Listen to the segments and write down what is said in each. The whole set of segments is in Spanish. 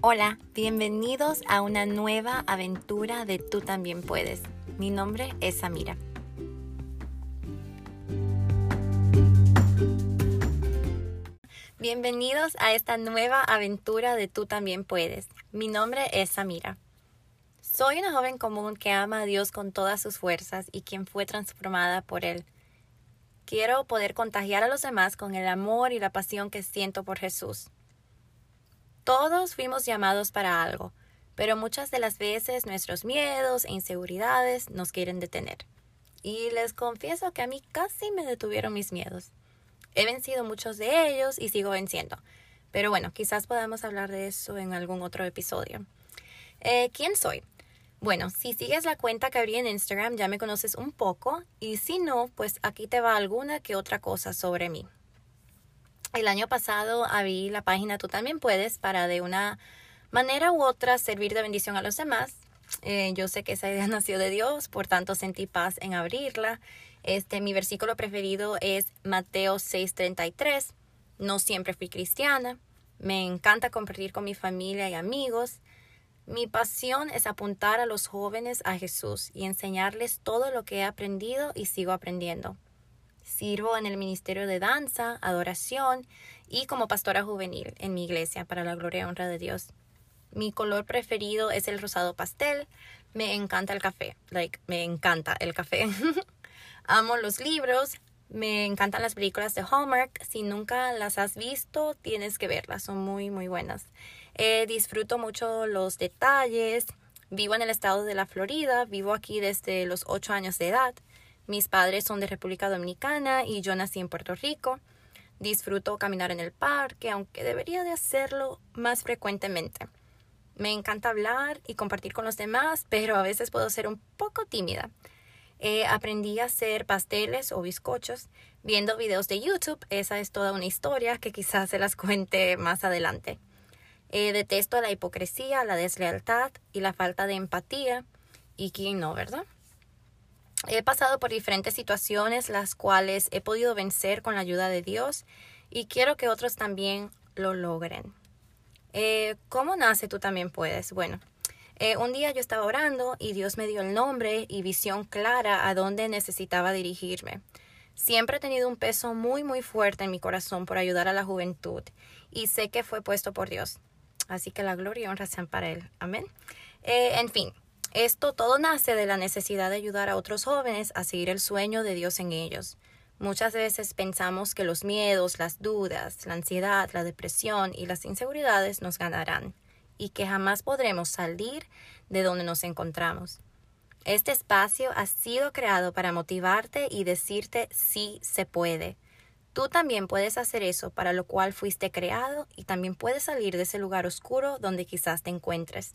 Hola, bienvenidos a una nueva aventura de Tú también puedes. Mi nombre es Samira. Bienvenidos a esta nueva aventura de Tú también puedes. Mi nombre es Samira. Soy una joven común que ama a Dios con todas sus fuerzas y quien fue transformada por Él. Quiero poder contagiar a los demás con el amor y la pasión que siento por Jesús. Todos fuimos llamados para algo, pero muchas de las veces nuestros miedos e inseguridades nos quieren detener. Y les confieso que a mí casi me detuvieron mis miedos. He vencido muchos de ellos y sigo venciendo. Pero bueno, quizás podamos hablar de eso en algún otro episodio. Eh, ¿Quién soy? Bueno, si sigues la cuenta que abrí en Instagram ya me conoces un poco y si no, pues aquí te va alguna que otra cosa sobre mí. El año pasado abrí la página Tú también puedes para de una manera u otra servir de bendición a los demás. Eh, yo sé que esa idea nació de Dios, por tanto sentí paz en abrirla. Este, mi versículo preferido es Mateo 6:33. No siempre fui cristiana. Me encanta compartir con mi familia y amigos. Mi pasión es apuntar a los jóvenes a Jesús y enseñarles todo lo que he aprendido y sigo aprendiendo. Sirvo en el Ministerio de Danza, Adoración y como pastora juvenil en mi iglesia para la gloria y honra de Dios. Mi color preferido es el rosado pastel. Me encanta el café. Like, me encanta el café. Amo los libros. Me encantan las películas de Hallmark. Si nunca las has visto, tienes que verlas. Son muy, muy buenas. Eh, disfruto mucho los detalles. Vivo en el estado de la Florida. Vivo aquí desde los 8 años de edad. Mis padres son de República Dominicana y yo nací en Puerto Rico. Disfruto caminar en el parque, aunque debería de hacerlo más frecuentemente. Me encanta hablar y compartir con los demás, pero a veces puedo ser un poco tímida. Aprendí a hacer pasteles o bizcochos viendo videos de YouTube. Esa es toda una historia que quizás se las cuente más adelante. Eh, detesto la hipocresía, la deslealtad y la falta de empatía. ¿Y quién no, verdad? He pasado por diferentes situaciones las cuales he podido vencer con la ayuda de Dios y quiero que otros también lo logren. Eh, ¿Cómo nace tú también puedes? Bueno, eh, un día yo estaba orando y Dios me dio el nombre y visión clara a dónde necesitaba dirigirme. Siempre he tenido un peso muy muy fuerte en mi corazón por ayudar a la juventud y sé que fue puesto por Dios. Así que la gloria y honra sean para Él. Amén. Eh, en fin, esto todo nace de la necesidad de ayudar a otros jóvenes a seguir el sueño de Dios en ellos. Muchas veces pensamos que los miedos, las dudas, la ansiedad, la depresión y las inseguridades nos ganarán y que jamás podremos salir de donde nos encontramos. Este espacio ha sido creado para motivarte y decirte sí se puede. Tú también puedes hacer eso para lo cual fuiste creado y también puedes salir de ese lugar oscuro donde quizás te encuentres.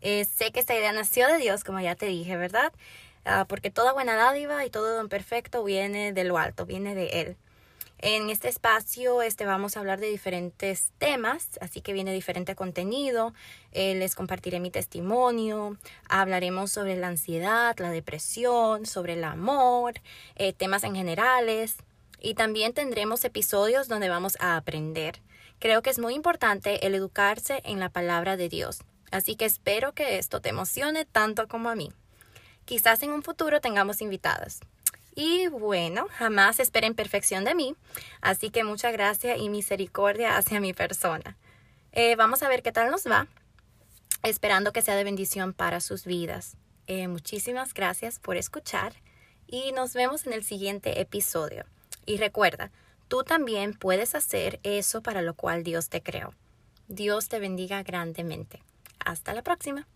Eh, sé que esta idea nació de Dios, como ya te dije, ¿verdad? Ah, porque toda buena dádiva y todo don perfecto viene de lo alto, viene de Él. En este espacio este, vamos a hablar de diferentes temas, así que viene diferente contenido. Eh, les compartiré mi testimonio, hablaremos sobre la ansiedad, la depresión, sobre el amor, eh, temas en generales y también tendremos episodios donde vamos a aprender. Creo que es muy importante el educarse en la palabra de Dios. Así que espero que esto te emocione tanto como a mí. Quizás en un futuro tengamos invitadas. Y bueno, jamás esperen perfección de mí, así que mucha gracia y misericordia hacia mi persona. Eh, vamos a ver qué tal nos va, esperando que sea de bendición para sus vidas. Eh, muchísimas gracias por escuchar y nos vemos en el siguiente episodio. Y recuerda, tú también puedes hacer eso para lo cual Dios te creó. Dios te bendiga grandemente. Hasta la próxima.